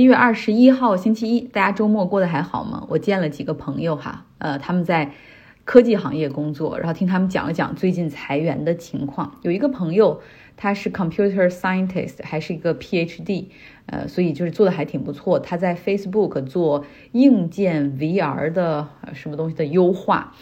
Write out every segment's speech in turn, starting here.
一月二十一号星期一，大家周末过得还好吗？我见了几个朋友哈，呃，他们在科技行业工作，然后听他们讲了讲最近裁员的情况。有一个朋友，他是 computer scientist，还是一个 PhD，呃，所以就是做的还挺不错。他在 Facebook 做硬件 VR 的什么东西的优化，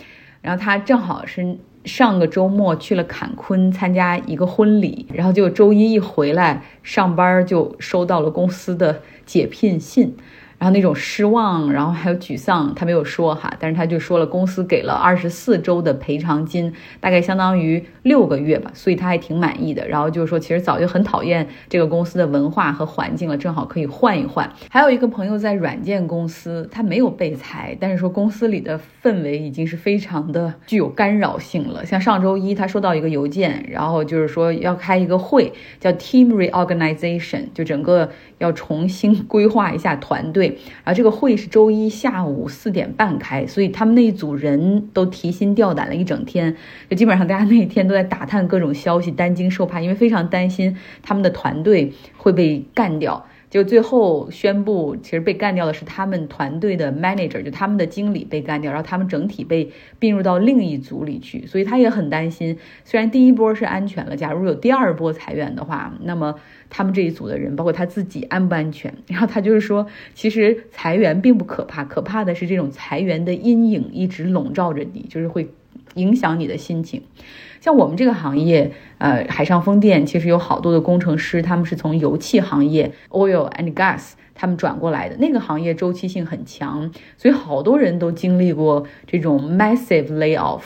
然后他正好是。上个周末去了坎昆参加一个婚礼，然后就周一一回来上班就收到了公司的解聘信。然后那种失望，然后还有沮丧，他没有说哈，但是他就说了，公司给了二十四周的赔偿金，大概相当于六个月吧，所以他还挺满意的。然后就是说，其实早就很讨厌这个公司的文化和环境了，正好可以换一换。还有一个朋友在软件公司，他没有被裁，但是说公司里的氛围已经是非常的具有干扰性了。像上周一他收到一个邮件，然后就是说要开一个会，叫 Team Reorganization，就整个要重新规划一下团队。然后这个会是周一下午四点半开，所以他们那一组人都提心吊胆了一整天，就基本上大家那一天都在打探各种消息，担惊受怕，因为非常担心他们的团队会被干掉。就最后宣布，其实被干掉的是他们团队的 manager，就他们的经理被干掉，然后他们整体被并入到另一组里去，所以他也很担心。虽然第一波是安全了，假如有第二波裁员的话，那么他们这一组的人，包括他自己安不安全？然后他就是说，其实裁员并不可怕，可怕的是这种裁员的阴影一直笼罩着你，就是会影响你的心情。像我们这个行业，呃，海上风电其实有好多的工程师，他们是从油气行业 （oil and gas） 他们转过来的，那个行业周期性很强，所以好多人都经历过这种 massive layoff。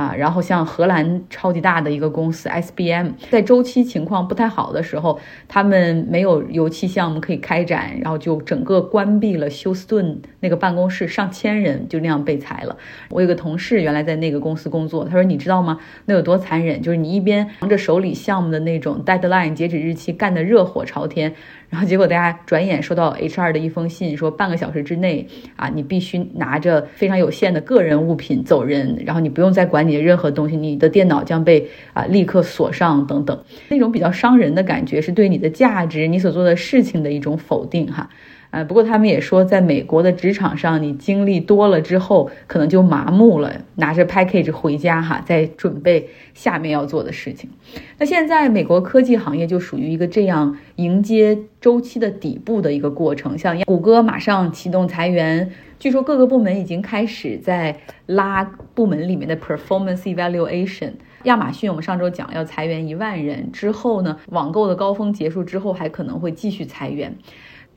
啊，然后像荷兰超级大的一个公司 SBM，在周期情况不太好的时候，他们没有油气项目可以开展，然后就整个关闭了休斯顿那个办公室，上千人就那样被裁了。我有个同事原来在那个公司工作，他说你知道吗？那有多残忍？就是你一边忙着手里项目的那种 deadline 截止日期，干得热火朝天。然后结果大家转眼收到 HR 的一封信，说半个小时之内啊，你必须拿着非常有限的个人物品走人，然后你不用再管你的任何东西，你的电脑将被啊立刻锁上等等，那种比较伤人的感觉，是对你的价值、你所做的事情的一种否定哈。呃，不过他们也说，在美国的职场上，你经历多了之后，可能就麻木了，拿着 package 回家哈，在准备下面要做的事情。那现在美国科技行业就属于一个这样迎接周期的底部的一个过程，像谷歌马上启动裁员，据说各个部门已经开始在拉部门里面的 performance evaluation。亚马逊我们上周讲要裁员一万人之后呢，网购的高峰结束之后，还可能会继续裁员。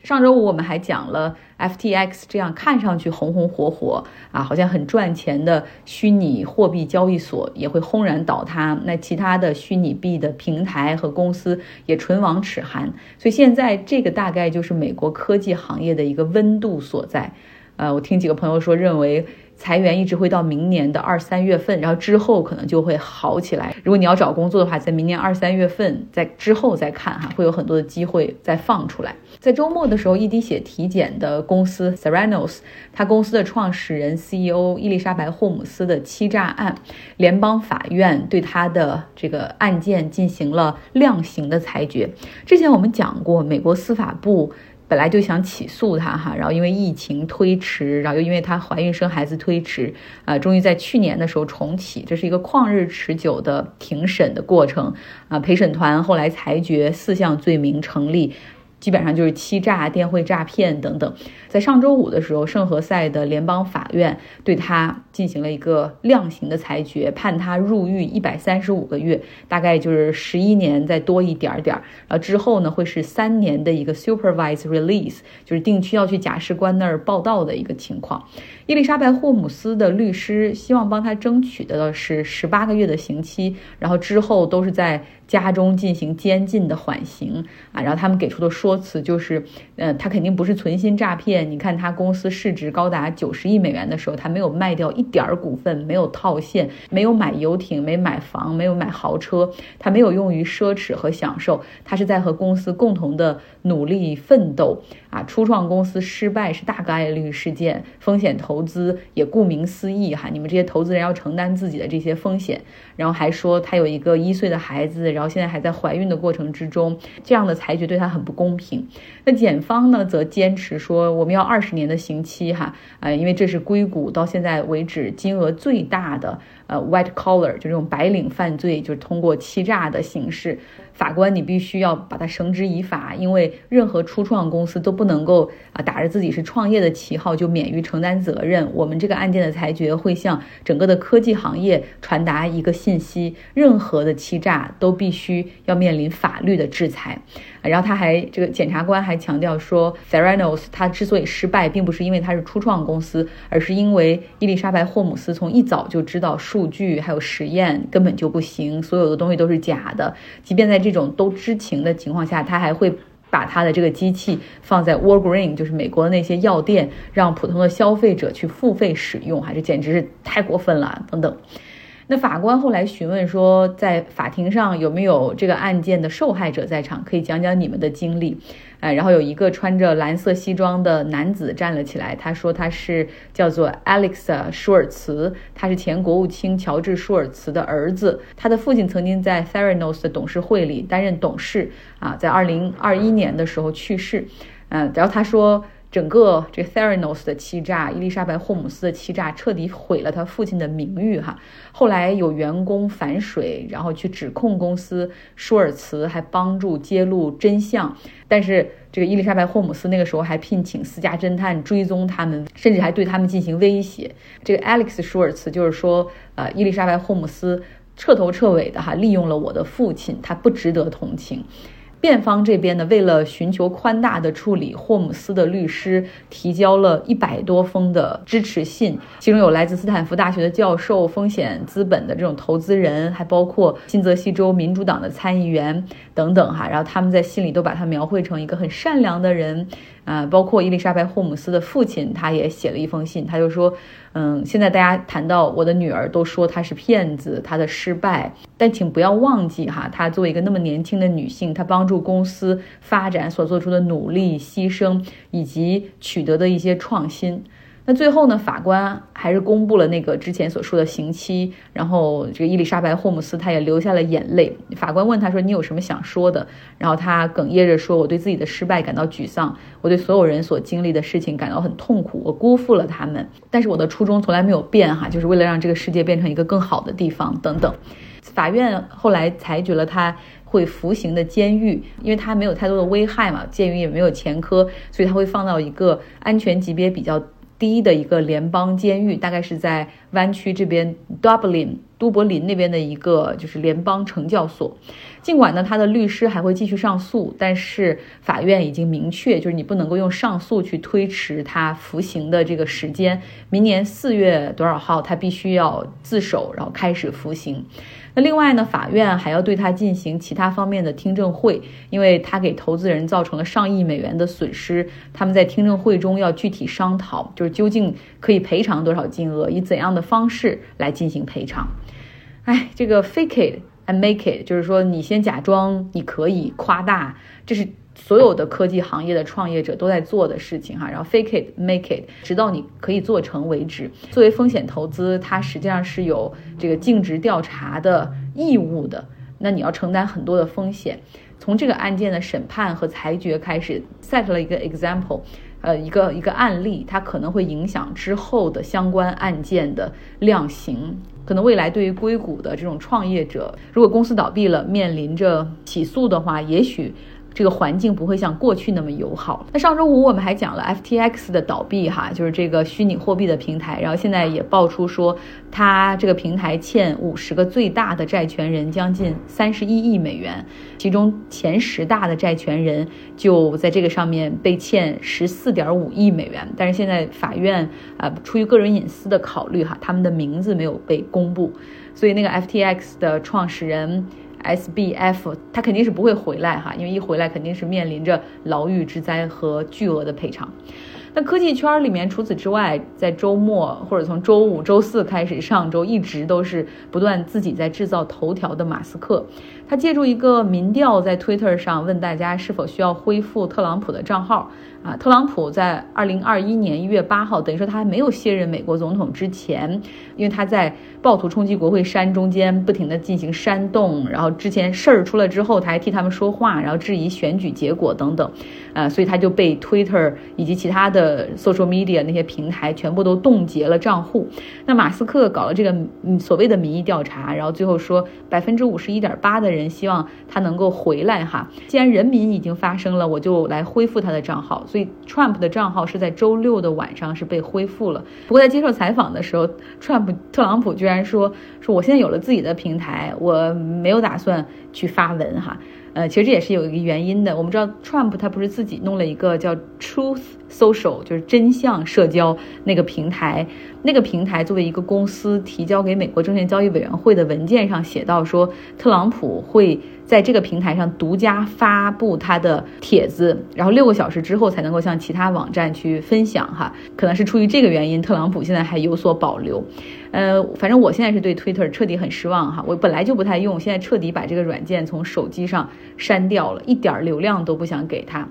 上周五我们还讲了 FTX 这样看上去红红火火啊，好像很赚钱的虚拟货币交易所也会轰然倒塌，那其他的虚拟币的平台和公司也唇亡齿寒。所以现在这个大概就是美国科技行业的一个温度所在。呃，我听几个朋友说，认为。裁员一直会到明年的二三月份，然后之后可能就会好起来。如果你要找工作的话，在明年二三月份，在之后再看哈，会有很多的机会再放出来。在周末的时候，一滴血体检的公司 Theranos，他公司的创始人 CEO 伊丽莎白霍姆斯的欺诈案，联邦法院对他的这个案件进行了量刑的裁决。之前我们讲过，美国司法部。本来就想起诉他哈，然后因为疫情推迟，然后又因为她怀孕生孩子推迟，啊，终于在去年的时候重启，这是一个旷日持久的庭审的过程，啊，陪审团后来裁决四项罪名成立。基本上就是欺诈、电汇诈骗等等。在上周五的时候，圣何塞的联邦法院对他进行了一个量刑的裁决，判他入狱一百三十五个月，大概就是十一年再多一点点。然后之后呢，会是三年的一个 supervised release，就是定期要去假释官那儿报道的一个情况。伊丽莎白·霍姆斯的律师希望帮他争取的是十八个月的刑期，然后之后都是在。家中进行监禁的缓刑啊，然后他们给出的说说辞就是，呃，他肯定不是存心诈骗。你看他公司市值高达九十亿美元的时候，他没有卖掉一点儿股份，没有套现，没有买游艇，没买房，没有买豪车，他没有用于奢侈和享受，他是在和公司共同的努力奋斗啊。初创公司失败是大概率事件，风险投资也顾名思义哈，你们这些投资人要承担自己的这些风险。然后还说他有一个一岁的孩子，然后现在还在怀孕的过程之中，这样的裁决对他很不公平。那检方呢，则坚持说我们要二十年的刑期哈，呃，因为这是硅谷到现在为止金额最大的呃 white collar 就这种白领犯罪，就是通过欺诈的形式。法官，你必须要把它绳之以法，因为任何初创公司都不能够啊打着自己是创业的旗号就免于承担责任。我们这个案件的裁决会向整个的科技行业传达一个信息：任何的欺诈都必须要面临法律的制裁。然后他还这个检察官还强调说，Theranos 他之所以失败，并不是因为他是初创公司，而是因为伊丽莎白霍姆斯从一早就知道数数据还有实验根本就不行，所有的东西都是假的。即便在这种都知情的情况下，他还会把他的这个机器放在 Walgreen，就是美国的那些药店，让普通的消费者去付费使用，还是简直是太过分了，等等。那法官后来询问说，在法庭上有没有这个案件的受害者在场？可以讲讲你们的经历。哎，然后有一个穿着蓝色西装的男子站了起来，他说他是叫做 Alex 舒尔茨，他是前国务卿乔治舒尔茨的儿子，他的父亲曾经在 Theranos 的董事会里担任董事啊，在二零二一年的时候去世。嗯，然后他说。整个这 Theranos 的欺诈，伊丽莎白霍姆斯的欺诈，彻底毁了他父亲的名誉哈。后来有员工反水，然后去指控公司，舒尔茨还帮助揭露真相。但是这个伊丽莎白霍姆斯那个时候还聘请私家侦探追踪他们，甚至还对他们进行威胁。这个 Alex 舒尔茨就是说，呃，伊丽莎白霍姆斯彻头彻尾的哈利用了我的父亲，他不值得同情。辩方这边呢，为了寻求宽大的处理，霍姆斯的律师提交了一百多封的支持信，其中有来自斯坦福大学的教授、风险资本的这种投资人，还包括新泽西州民主党的参议员等等哈。然后他们在信里都把他描绘成一个很善良的人。啊，包括伊丽莎白·霍姆斯的父亲，他也写了一封信，他就说，嗯，现在大家谈到我的女儿，都说她是骗子，她的失败，但请不要忘记哈，她作为一个那么年轻的女性，她帮助公司发展所做出的努力、牺牲以及取得的一些创新。那最后呢？法官还是公布了那个之前所说的刑期，然后这个伊丽莎白·霍姆斯她也流下了眼泪。法官问他说：“你有什么想说的？”然后他哽咽着说：“我对自己的失败感到沮丧，我对所有人所经历的事情感到很痛苦，我辜负了他们。但是我的初衷从来没有变，哈，就是为了让这个世界变成一个更好的地方，等等。”法院后来裁决了他会服刑的监狱，因为他没有太多的危害嘛，鉴于也没有前科，所以他会放到一个安全级别比较。低的一个联邦监狱，大概是在湾区这边，Dublin 都柏林那边的一个就是联邦惩教所。尽管呢，他的律师还会继续上诉，但是法院已经明确，就是你不能够用上诉去推迟他服刑的这个时间。明年四月多少号，他必须要自首，然后开始服刑。那另外呢，法院还要对他进行其他方面的听证会，因为他给投资人造成了上亿美元的损失。他们在听证会中要具体商讨，就是究竟可以赔偿多少金额，以怎样的方式来进行赔偿。哎，这个 fake it and make it，就是说你先假装你可以夸大，这是。所有的科技行业的创业者都在做的事情哈，然后 fake it make it，直到你可以做成为止。作为风险投资，它实际上是有这个尽职调查的义务的，那你要承担很多的风险。从这个案件的审判和裁决开始，set 了一个 example，呃，一个一个案例，它可能会影响之后的相关案件的量刑。可能未来对于硅谷的这种创业者，如果公司倒闭了，面临着起诉的话，也许。这个环境不会像过去那么友好。那上周五我们还讲了 FTX 的倒闭，哈，就是这个虚拟货币的平台。然后现在也爆出说，它这个平台欠五十个最大的债权人将近三十一亿美元，其中前十大的债权人就在这个上面被欠十四点五亿美元。但是现在法院啊，出于个人隐私的考虑，哈，他们的名字没有被公布，所以那个 FTX 的创始人。S B F，他肯定是不会回来哈，因为一回来肯定是面临着牢狱之灾和巨额的赔偿。那科技圈里面，除此之外，在周末或者从周五、周四开始，上周一直都是不断自己在制造头条的马斯克。他借助一个民调在 Twitter 上问大家是否需要恢复特朗普的账号啊，特朗普在二零二一年一月八号，等于说他还没有卸任美国总统之前，因为他在暴徒冲击国会山中间不停的进行煽动，然后之前事儿出来之后，他还替他们说话，然后质疑选举结果等等，啊，所以他就被 Twitter 以及其他的 social media 那些平台全部都冻结了账户。那马斯克搞了这个所谓的民意调查，然后最后说百分之五十一点八的人希望他能够回来哈。既然人民已经发声了，我就来恢复他的账号。所以，Trump 的账号是在周六的晚上是被恢复了。不过，在接受采访的时候，Trump 特朗普居然说：“说我现在有了自己的平台，我没有打算去发文哈。”呃，其实这也是有一个原因的。我们知道，Trump 他不是自己弄了一个叫 Truth Social，就是真相社交那个平台。那个平台作为一个公司提交给美国证券交易委员会的文件上写到说，特朗普会在这个平台上独家发布他的帖子，然后六个小时之后才能够向其他网站去分享。哈，可能是出于这个原因，特朗普现在还有所保留。呃，反正我现在是对 Twitter 彻底很失望哈。我本来就不太用，现在彻底把这个软件从手机上删掉了，一点流量都不想给他。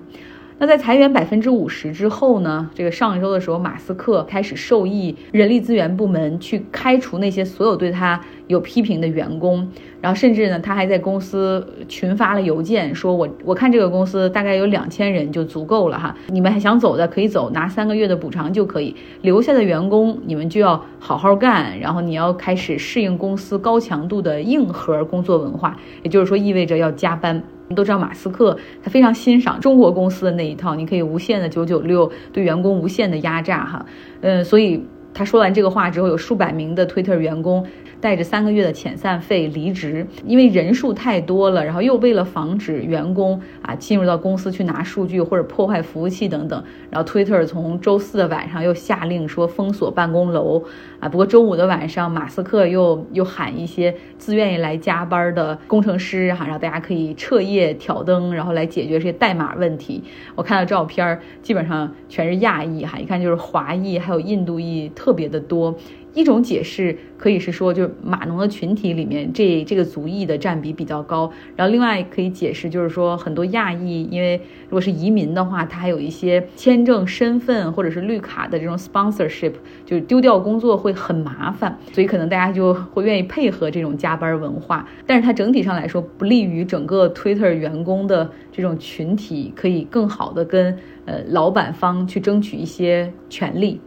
那在裁员百分之五十之后呢？这个上一周的时候，马斯克开始授意人力资源部门去开除那些所有对他有批评的员工，然后甚至呢，他还在公司群发了邮件，说我我看这个公司大概有两千人就足够了哈，你们还想走的可以走，拿三个月的补偿就可以，留下的员工你们就要好好干，然后你要开始适应公司高强度的硬核工作文化，也就是说意味着要加班。都知道马斯克他非常欣赏中国公司的那一套，你可以无限的九九六，对员工无限的压榨哈，嗯，所以他说完这个话之后，有数百名的 Twitter 员工。带着三个月的遣散费离职，因为人数太多了，然后又为了防止员工啊进入到公司去拿数据或者破坏服务器等等，然后 Twitter 从周四的晚上又下令说封锁办公楼啊。不过周五的晚上，马斯克又又喊一些自愿意来加班的工程师哈，让大家可以彻夜挑灯，然后来解决这些代码问题。我看到照片，基本上全是亚裔哈，一看就是华裔，还有印度裔特别的多。一种解释可以是说，就是码农的群体里面，这这个族裔的占比比较高。然后另外可以解释，就是说很多亚裔，因为如果是移民的话，他还有一些签证、身份或者是绿卡的这种 sponsorship，就是丢掉工作会很麻烦，所以可能大家就会愿意配合这种加班文化。但是它整体上来说，不利于整个 Twitter 员工的这种群体可以更好的跟呃老板方去争取一些权利。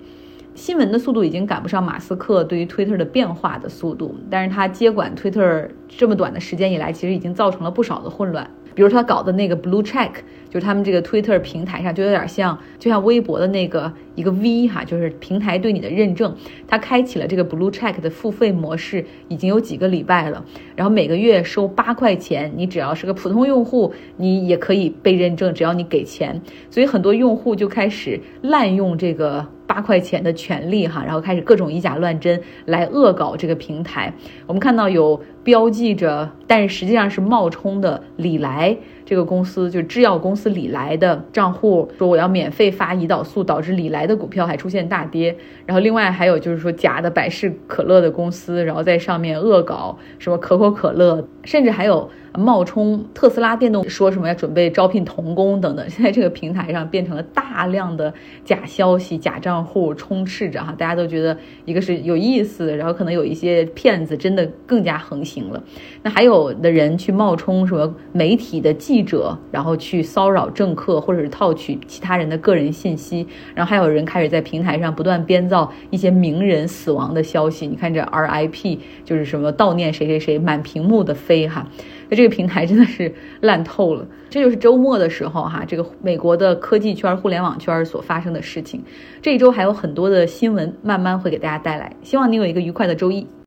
新闻的速度已经赶不上马斯克对于推特的变化的速度，但是他接管推特这么短的时间以来，其实已经造成了不少的混乱。比如他搞的那个 Blue Check，就是他们这个 Twitter 平台上就有点像，就像微博的那个一个 V 哈，就是平台对你的认证。它开启了这个 Blue Check 的付费模式，已经有几个礼拜了。然后每个月收八块钱，你只要是个普通用户，你也可以被认证，只要你给钱。所以很多用户就开始滥用这个。八块钱的权利哈，然后开始各种以假乱真来恶搞这个平台。我们看到有标记着，但是实际上是冒充的李来这个公司，就制药公司李来的账户，说我要免费发胰岛素，导致李来的股票还出现大跌。然后另外还有就是说假的百事可乐的公司，然后在上面恶搞什么可口可乐，甚至还有。冒充特斯拉电动，说什么要准备招聘童工等等，现在这个平台上变成了大量的假消息、假账户充斥着哈，大家都觉得一个是有意思，然后可能有一些骗子真的更加横行了。那还有的人去冒充什么媒体的记者，然后去骚扰政客，或者是套取其他人的个人信息，然后还有人开始在平台上不断编造一些名人死亡的消息。你看这 RIP 就是什么悼念谁谁谁，满屏幕的飞哈。那这个平台真的是烂透了，这就是周末的时候哈，这个美国的科技圈、互联网圈所发生的事情。这一周还有很多的新闻，慢慢会给大家带来。希望你有一个愉快的周一。